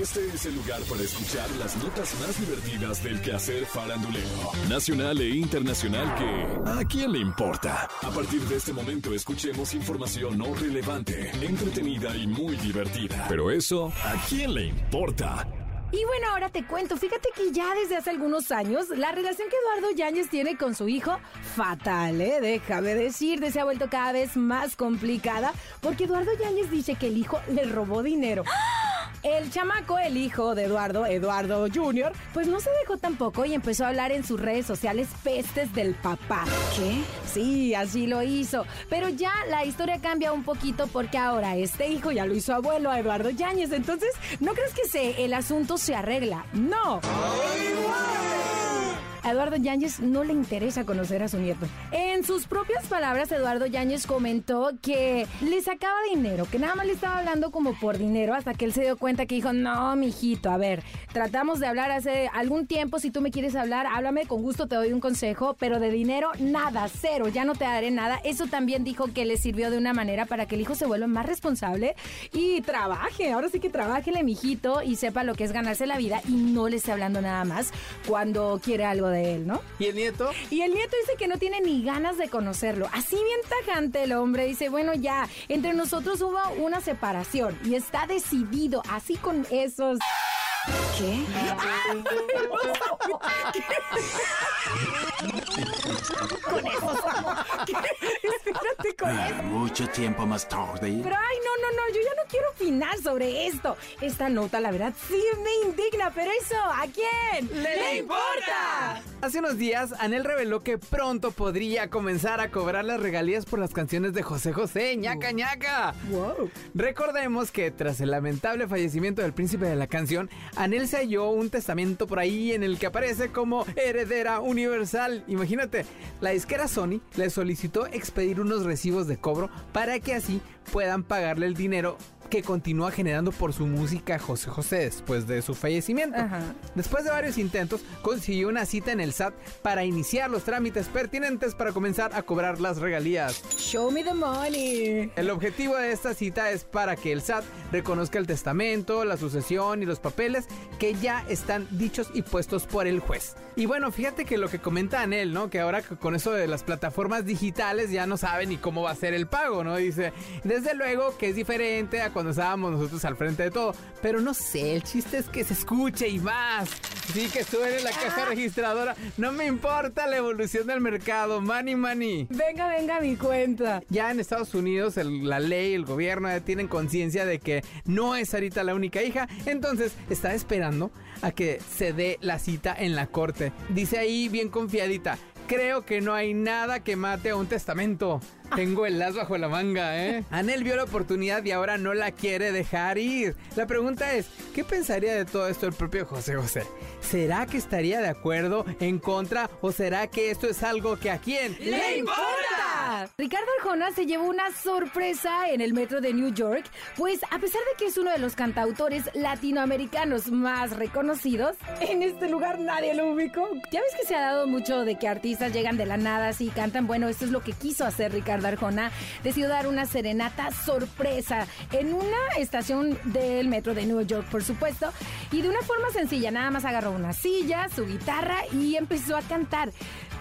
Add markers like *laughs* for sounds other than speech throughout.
Este es el lugar para escuchar las notas más divertidas del quehacer farandulero, nacional e internacional que ¿a quién le importa? A partir de este momento escuchemos información no relevante, entretenida y muy divertida. Pero eso, ¿a quién le importa? Y bueno, ahora te cuento, fíjate que ya desde hace algunos años la relación que Eduardo Yáñez tiene con su hijo, fatal, ¿eh? Déjame decirte, se ha vuelto cada vez más complicada porque Eduardo Yáñez dice que el hijo le robó dinero. El chamaco, el hijo de Eduardo, Eduardo Jr., pues no se dejó tampoco y empezó a hablar en sus redes sociales pestes del papá. ¿Qué? Sí, así lo hizo. Pero ya la historia cambia un poquito porque ahora este hijo ya lo hizo abuelo a Eduardo Yáñez. Entonces, ¿no crees que se, el asunto se arregla? No. Eduardo Yáñez no le interesa conocer a su nieto. En sus propias palabras, Eduardo Yáñez comentó que le sacaba dinero, que nada más le estaba hablando como por dinero, hasta que él se dio cuenta que dijo, no, mijito, a ver, tratamos de hablar hace algún tiempo, si tú me quieres hablar, háblame, con gusto te doy un consejo, pero de dinero, nada, cero, ya no te daré nada. Eso también dijo que le sirvió de una manera para que el hijo se vuelva más responsable y trabaje, ahora sí que trabájele, mijito, y sepa lo que es ganarse la vida y no le esté hablando nada más cuando quiere algo de él, ¿no? ¿Y el nieto? Y el nieto dice que no tiene ni ganas de conocerlo. Así bien tajante el hombre dice, bueno, ya, entre nosotros hubo una separación y está decidido, así con esos... ¿Qué? con esos... Espérate con eso. Mucho tiempo más tarde. Pero ay, no, no, no, yo ya no quiero opinar sobre esto. Esta nota, la verdad, sí me indigna, pero eso, ¿a quién? ¡Le importa! Hace unos días, Anel reveló que pronto podría comenzar a cobrar las regalías por las canciones de José José, ñaca ñaca. Wow. Recordemos que tras el lamentable fallecimiento del príncipe de la canción, Anel se halló un testamento por ahí en el que aparece como heredera universal. Imagínate, la disquera Sony le solicitó expedir unos recibos de cobro para que así puedan pagarle el dinero que continúa generando por su música José José después de su fallecimiento. Ajá. Después de varios intentos, consiguió una cita en el SAT para iniciar los trámites pertinentes para comenzar a cobrar las regalías. Show me the money. El objetivo de esta cita es para que el SAT reconozca el testamento, la sucesión y los papeles que ya están dichos y puestos por el juez. Y bueno, fíjate que lo que comenta Anel, ¿no? Que ahora con eso de las plataformas digitales ya no sabe ni cómo va a ser el pago, ¿no? Dice, desde luego que es diferente a cuando estábamos nosotros al frente de todo, pero no sé, el chiste es que se escuche y más. Sí, que suene la caja registradora. No me importa la evolución del mercado. Money, money. Venga, venga mi cuenta. Ya en Estados Unidos el- la ley, el gobierno ya tienen conciencia de que no es Sarita la única hija, entonces está esperando a que se dé la cita en la corte. Dice ahí bien confiadita, creo que no hay nada que mate a un testamento. Tengo el as bajo la manga, ¿eh? Anel vio la oportunidad y ahora no la quiere dejar ir. La pregunta es, ¿qué pensaría de todo esto el propio José José? ¿Será que estaría de acuerdo, en contra o será que esto es algo que a quién ¡Le importa! Ricardo Arjona se llevó una sorpresa en el metro de New York, pues a pesar de que es uno de los cantautores latinoamericanos más reconocidos, en este lugar nadie lo ubicó. Ya ves que se ha dado mucho de que artistas llegan de la nada así y cantan. Bueno, esto es lo que quiso hacer Ricardo Arjona. Decidió dar una serenata sorpresa en una estación del metro de New York, por supuesto, y de una forma sencilla, nada más agarró una silla, su guitarra y empezó a cantar.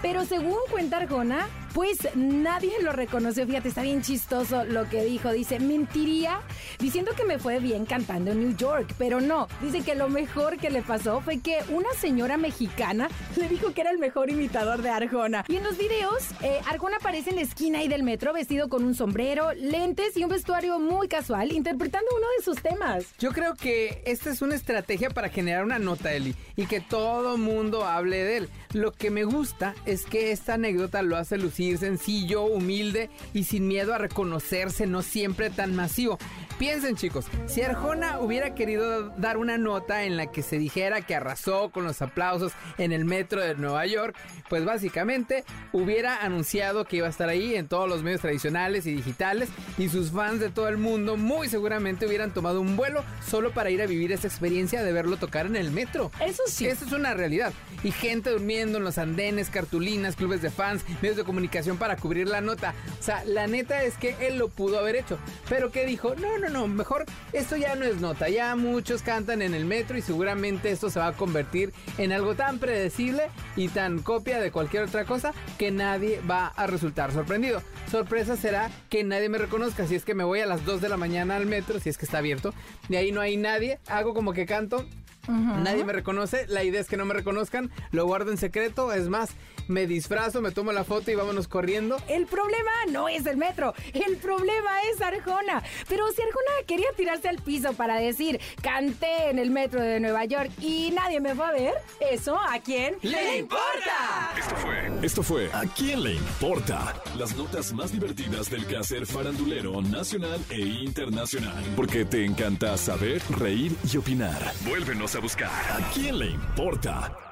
Pero según cuenta Arjona, pues nadie lo reconoció. Fíjate, está bien chistoso lo que dijo. Dice, mentiría diciendo que me fue bien cantando en New York, pero no. Dice que lo mejor que le pasó fue que una señora mexicana *laughs* le dijo que era el mejor imitador de Arjona. Y en los videos, eh, Arjona aparece en la esquina ahí del metro vestido con un sombrero, lentes y un vestuario muy casual, interpretando uno de sus temas. Yo creo que esta es una estrategia para generar una nota, Eli, y que todo mundo hable de él. Lo que me gusta es que esta anécdota lo hace lucir sencillo, humilde y sin miedo a reconocerse, no siempre tan masivo. Piensen chicos, si Arjona hubiera querido dar una nota en la que se dijera que arrasó con los aplausos en el metro de Nueva York, pues básicamente hubiera anunciado que iba a estar ahí en todos los medios tradicionales y digitales y sus fans de todo el mundo muy seguramente hubieran tomado un vuelo solo para ir a vivir esa experiencia de verlo tocar en el metro. Eso sí. Eso es una realidad. Y gente durmiendo en los andenes, cartulinas, clubes de fans, medios de comunicación para cubrir la nota. O sea, la neta es que él lo pudo haber hecho. Pero que dijo, no, no, no, mejor esto ya no es nota. Ya muchos cantan en el metro y seguramente esto se va a convertir en algo tan predecible y tan copia de cualquier otra cosa que nadie va a resultar sorprendido. Sorpresa será que nadie me reconozca si es que me voy a las 2 de la mañana al metro, si es que está abierto. De ahí no hay nadie. Hago como que canto Nadie me reconoce, la idea es que no me reconozcan, lo guardo en secreto, es más, me disfrazo, me tomo la foto y vámonos corriendo. El problema no es el metro, el problema es Arjona. Pero si Arjona quería tirarse al piso para decir, canté en el metro de Nueva York y nadie me fue a ver, ¿eso a quién le importa? Esto fue, esto fue ¿A quién le importa? Las notas más divertidas del quehacer farandulero nacional e internacional. Porque te encanta saber, reír y opinar. Vuélvenos a buscar. ¿A quién le importa?